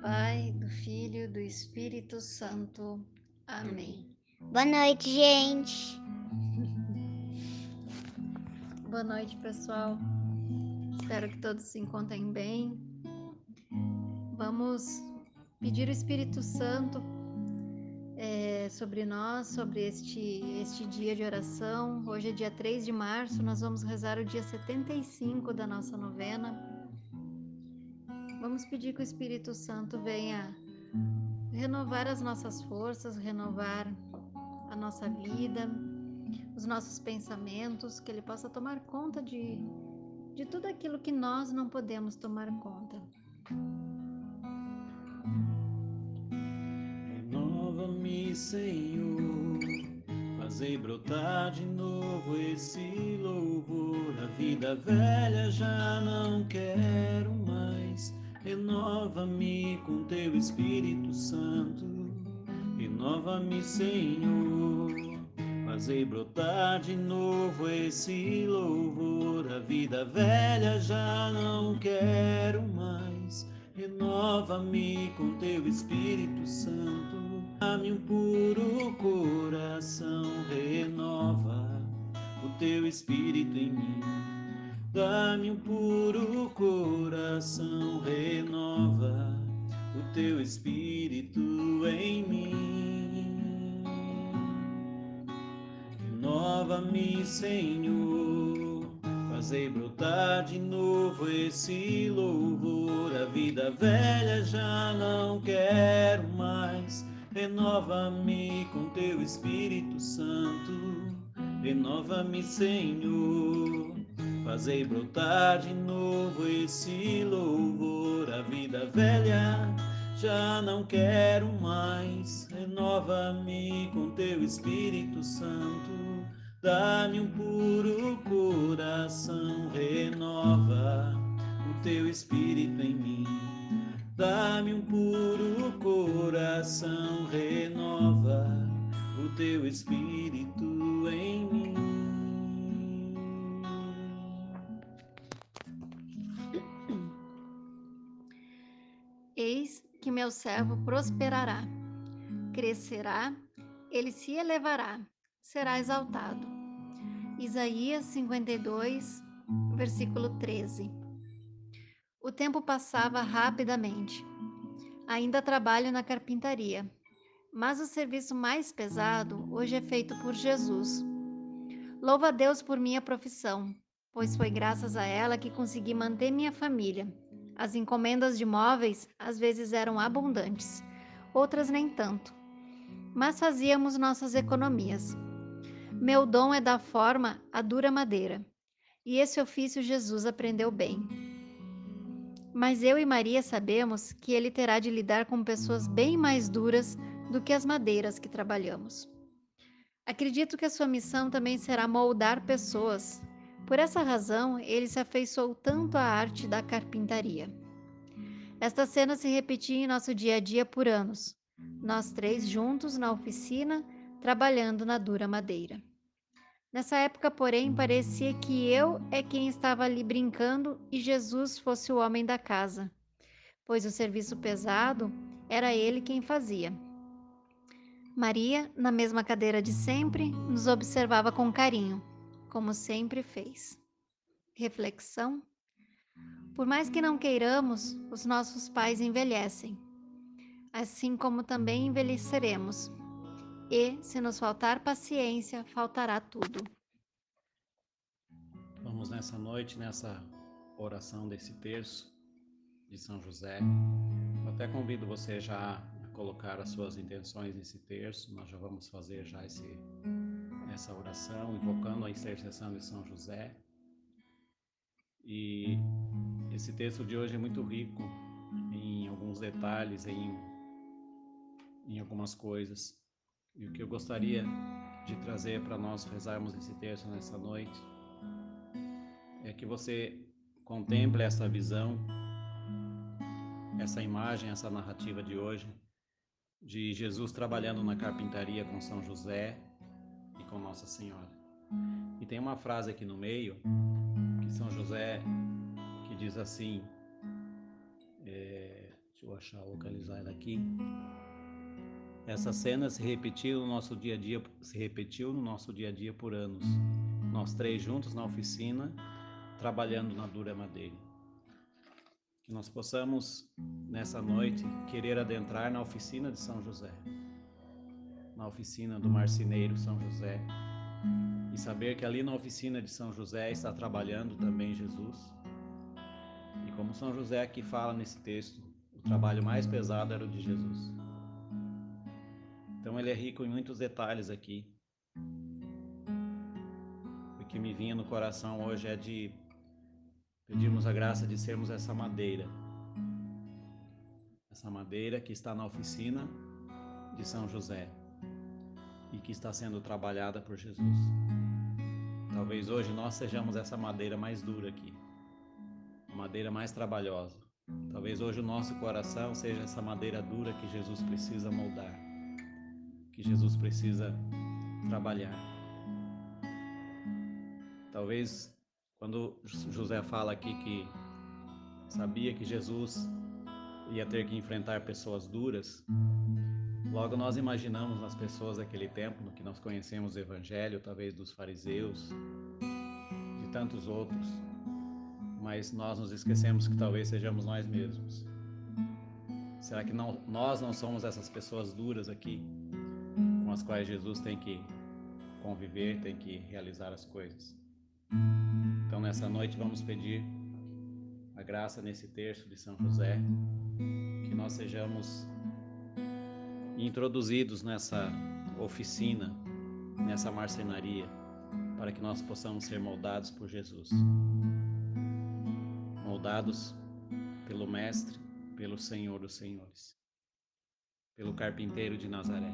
Pai, do Filho e do Espírito Santo. Amém. Boa noite, gente. Boa noite, pessoal. Espero que todos se encontrem bem. Vamos pedir o Espírito Santo é, sobre nós, sobre este, este dia de oração. Hoje é dia 3 de março, nós vamos rezar o dia 75 da nossa novena. Vamos pedir que o Espírito Santo venha renovar as nossas forças, renovar a nossa vida, os nossos pensamentos, que Ele possa tomar conta de, de tudo aquilo que nós não podemos tomar conta. Renova-me, Senhor, fazei brotar de novo esse louvor. A vida velha já não quero mais Renova-me com teu Espírito Santo, renova-me, Senhor. Fazei brotar de novo esse louvor. A vida velha já não quero mais. Renova-me com teu Espírito Santo. Dá-me um puro coração, renova o teu Espírito em mim Dá-me um puro coração, renova o teu espírito em mim. Renova-me, Senhor, fazei brotar de novo esse louvor. A vida velha já não quero mais. Renova-me com teu Espírito Santo. Renova-me, Senhor Fazei brotar de novo esse louvor, a vida velha já não quero mais. Renova-me com teu Espírito Santo, dá-me um puro coração, renova o teu Espírito em mim. Dá-me um puro coração, renova o teu Espírito em mim. Meu servo prosperará, crescerá, ele se elevará, será exaltado. Isaías 52, versículo 13. O tempo passava rapidamente. Ainda trabalho na carpintaria, mas o serviço mais pesado hoje é feito por Jesus. Louva a Deus por minha profissão, pois foi graças a ela que consegui manter minha família as encomendas de móveis às vezes eram abundantes, outras nem tanto. Mas fazíamos nossas economias. Meu dom é dar forma à dura madeira, e esse ofício Jesus aprendeu bem. Mas eu e Maria sabemos que ele terá de lidar com pessoas bem mais duras do que as madeiras que trabalhamos. Acredito que a sua missão também será moldar pessoas, por essa razão, ele se afeiçoou tanto à arte da carpintaria. Esta cena se repetia em nosso dia a dia por anos, nós três juntos na oficina, trabalhando na dura madeira. Nessa época, porém, parecia que eu é quem estava ali brincando e Jesus fosse o homem da casa, pois o serviço pesado era ele quem fazia. Maria, na mesma cadeira de sempre, nos observava com carinho como sempre fez. Reflexão: Por mais que não queiramos, os nossos pais envelhecem, assim como também envelheceremos. E, se nos faltar paciência, faltará tudo. Vamos nessa noite, nessa oração desse terço de São José. Eu até convido você já a colocar as suas intenções nesse terço. Nós já vamos fazer já esse essa oração, invocando a intercessão de São José. E esse texto de hoje é muito rico em alguns detalhes, em, em algumas coisas. E o que eu gostaria de trazer para nós rezarmos esse texto nessa noite é que você contemple essa visão, essa imagem, essa narrativa de hoje de Jesus trabalhando na carpintaria com São José com Nossa Senhora. E tem uma frase aqui no meio que São José que diz assim: é, Deixa eu achar, localizar ela aqui. Essa cena se repetiu no nosso dia a dia, se repetiu no nosso dia a dia por anos. Nós três juntos na oficina, trabalhando na dura madeira. Que nós possamos nessa noite querer adentrar na oficina de São José, na oficina do marceneiro São José, e saber que ali na oficina de São José está trabalhando também Jesus. E como São José aqui fala nesse texto, o trabalho mais pesado era o de Jesus. Então ele é rico em muitos detalhes aqui. O que me vinha no coração hoje é de pedirmos a graça de sermos essa madeira. Essa madeira que está na oficina de São José e que está sendo trabalhada por Jesus. Talvez hoje nós sejamos essa madeira mais dura aqui, madeira mais trabalhosa. Talvez hoje o nosso coração seja essa madeira dura que Jesus precisa moldar, que Jesus precisa trabalhar. Talvez quando José fala aqui que sabia que Jesus ia ter que enfrentar pessoas duras, logo nós imaginamos nas pessoas daquele tempo, no que nós conhecemos o Evangelho, talvez dos fariseus, de tantos outros, mas nós nos esquecemos que talvez sejamos nós mesmos. Será que não, nós não somos essas pessoas duras aqui, com as quais Jesus tem que conviver, tem que realizar as coisas? Então, nessa noite, vamos pedir a graça nesse terço de São José, que nós sejamos introduzidos nessa oficina, nessa marcenaria, para que nós possamos ser moldados por Jesus. Moldados pelo Mestre, pelo Senhor dos Senhores, pelo carpinteiro de Nazaré.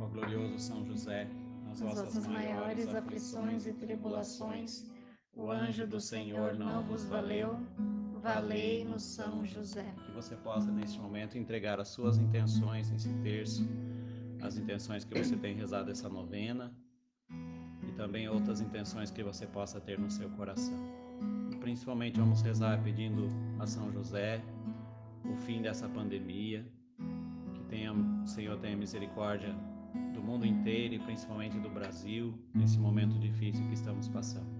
Ó glorioso São José, nas vossas maiores aflições e tribulações, o anjo do Senhor não vos valeu. Valei-nos, São José. Que você possa, neste momento, entregar as suas intenções nesse terço, as intenções que você tem rezado essa novena e também outras intenções que você possa ter no seu coração. E principalmente vamos rezar pedindo a São José o fim dessa pandemia, que tenha, o Senhor tenha misericórdia do mundo inteiro e principalmente do Brasil nesse momento difícil que estamos passando.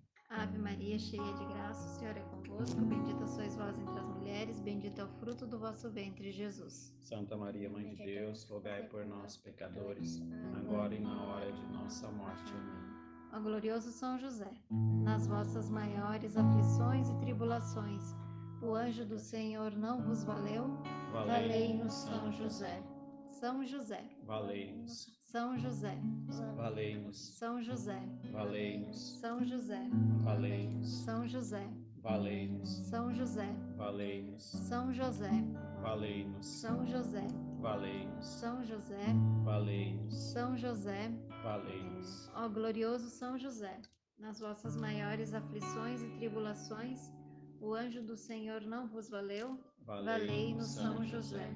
Ave Maria, cheia de graça, o Senhor é convosco. Bendita sois vós entre as mulheres, bendito é o fruto do vosso ventre, Jesus. Santa Maria, Mãe de Deus, rogai por nós, pecadores, agora e na hora de nossa morte. Amém. Ó glorioso São José, nas vossas maiores aflições e tribulações, o anjo do Senhor não vos valeu? Valei-nos, São José. São José. Valei-nos. São José. Valei-nos. São José. Valei-nos. São José. Valei-nos. São José. Valei-nos. São José. Valei-nos. São José. Valei-nos. São José. Valei-nos. São José. Valei-nos. São José. Valei-nos. Ó glorioso São José, nas vossas maiores aflições e tribulações, o anjo do Senhor não vos valeu? Valei-nos, São José.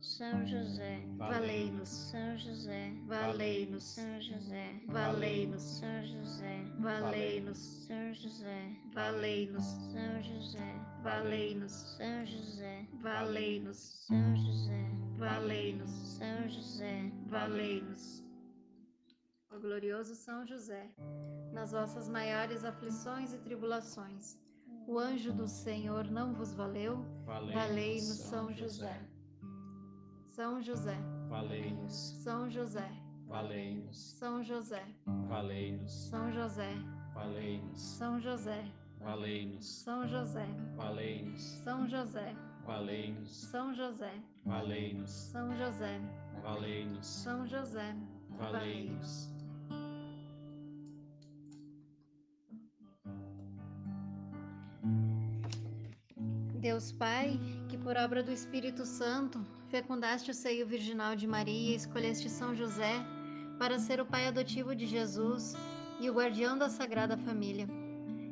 São José, Valei-nos, São José, valei-nos, São José, valei-nos, São José, valei-nos, São José, valei-nos, São José, valei-nos, São José, valei-nos, São José, valei-nos, São José, valei-nos. Ó glorioso São José, nas vossas maiores aflições e tribulações, o anjo do Senhor não vos valeu? Valei-nos, São José. São José, valei-nos. São José, valei-nos. São José, valei-nos. São José, valei-nos. São José, valei-nos. São José, valei-nos. São José, valei-nos. São José, valei-nos. São José, valei-nos. São José, valei-nos. Deus Pai, por obra do Espírito Santo fecundaste o seio virginal de Maria e escolheste São José para ser o pai adotivo de Jesus e o guardião da Sagrada Família.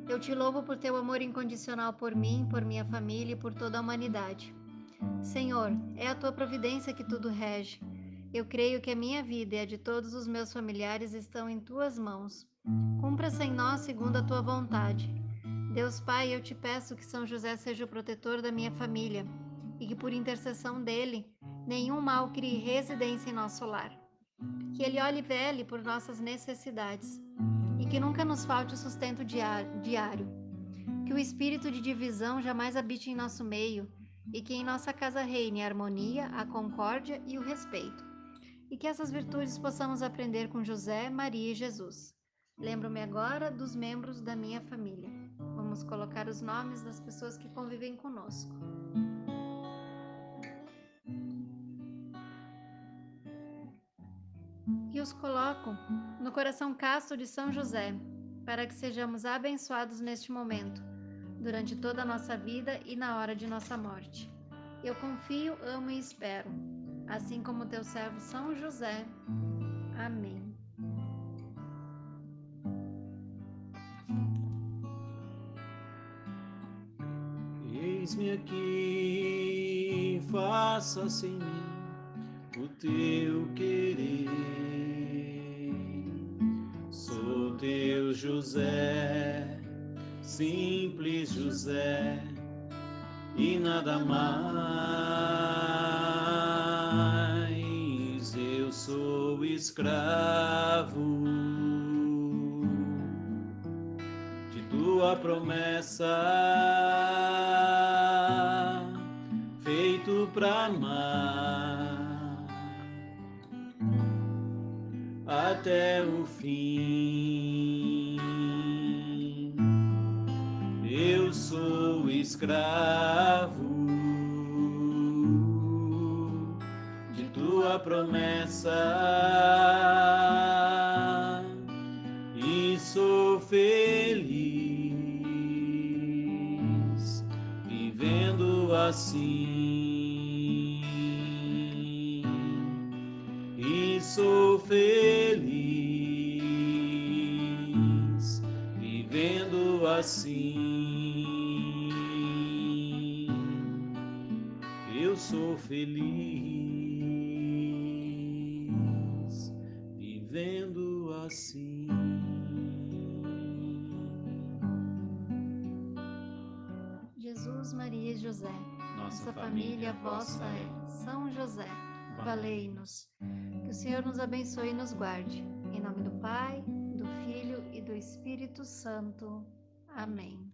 Eu te louvo por teu amor incondicional por mim, por minha família e por toda a humanidade. Senhor, é a tua providência que tudo rege. Eu creio que a minha vida e a de todos os meus familiares estão em tuas mãos. Cumpra-se em nós segundo a tua vontade. Deus Pai, eu te peço que São José seja o protetor da minha família e que por intercessão dele nenhum mal crie residência em nosso lar. Que ele olhe e vele por nossas necessidades e que nunca nos falte o sustento diário. Que o espírito de divisão jamais habite em nosso meio e que em nossa casa reine a harmonia, a concórdia e o respeito. E que essas virtudes possamos aprender com José, Maria e Jesus. Lembro-me agora dos membros da minha família. Vamos colocar os nomes das pessoas que convivem conosco. Coloco no coração casto de São José, para que sejamos abençoados neste momento, durante toda a nossa vida e na hora de nossa morte. Eu confio, amo e espero, assim como teu servo São José. Amém. Eis-me aqui, faça-se em mim o teu querer. José, simples José, e nada mais. Eu sou escravo de tua promessa pra amar até o fim. Escravo de tua promessa e sou feliz vivendo assim. sou feliz vivendo assim. Eu sou feliz vivendo assim. Jesus, Maria e José, nossa, nossa família, família vossa é. São José, valei-nos. Que o Senhor nos abençoe e nos guarde. Em nome do Pai, do Filho e do Espírito Santo. Amém.